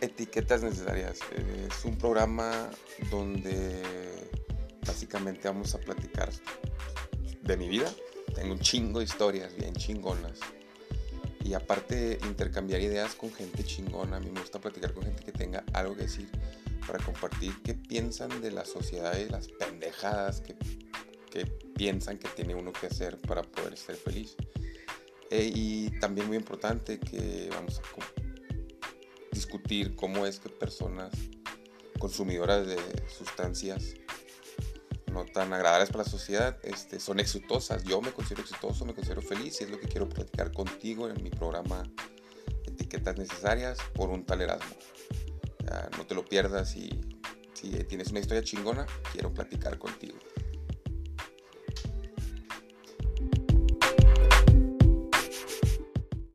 Etiquetas necesarias. Es un programa donde básicamente vamos a platicar de mi vida. Tengo un chingo de historias bien chingonas. Y aparte intercambiar ideas con gente chingona. A mí me gusta platicar con gente que tenga algo que decir para compartir qué piensan de la sociedad y las pendejadas que, que piensan que tiene uno que hacer para poder ser feliz. Eh, y también muy importante que vamos a discutir cómo es que personas consumidoras de sustancias no tan agradables para la sociedad este, son exitosas. Yo me considero exitoso, me considero feliz y es lo que quiero platicar contigo en mi programa Etiquetas Necesarias por un tal Erasmo. no te lo pierdas y si tienes una historia chingona, quiero platicar contigo.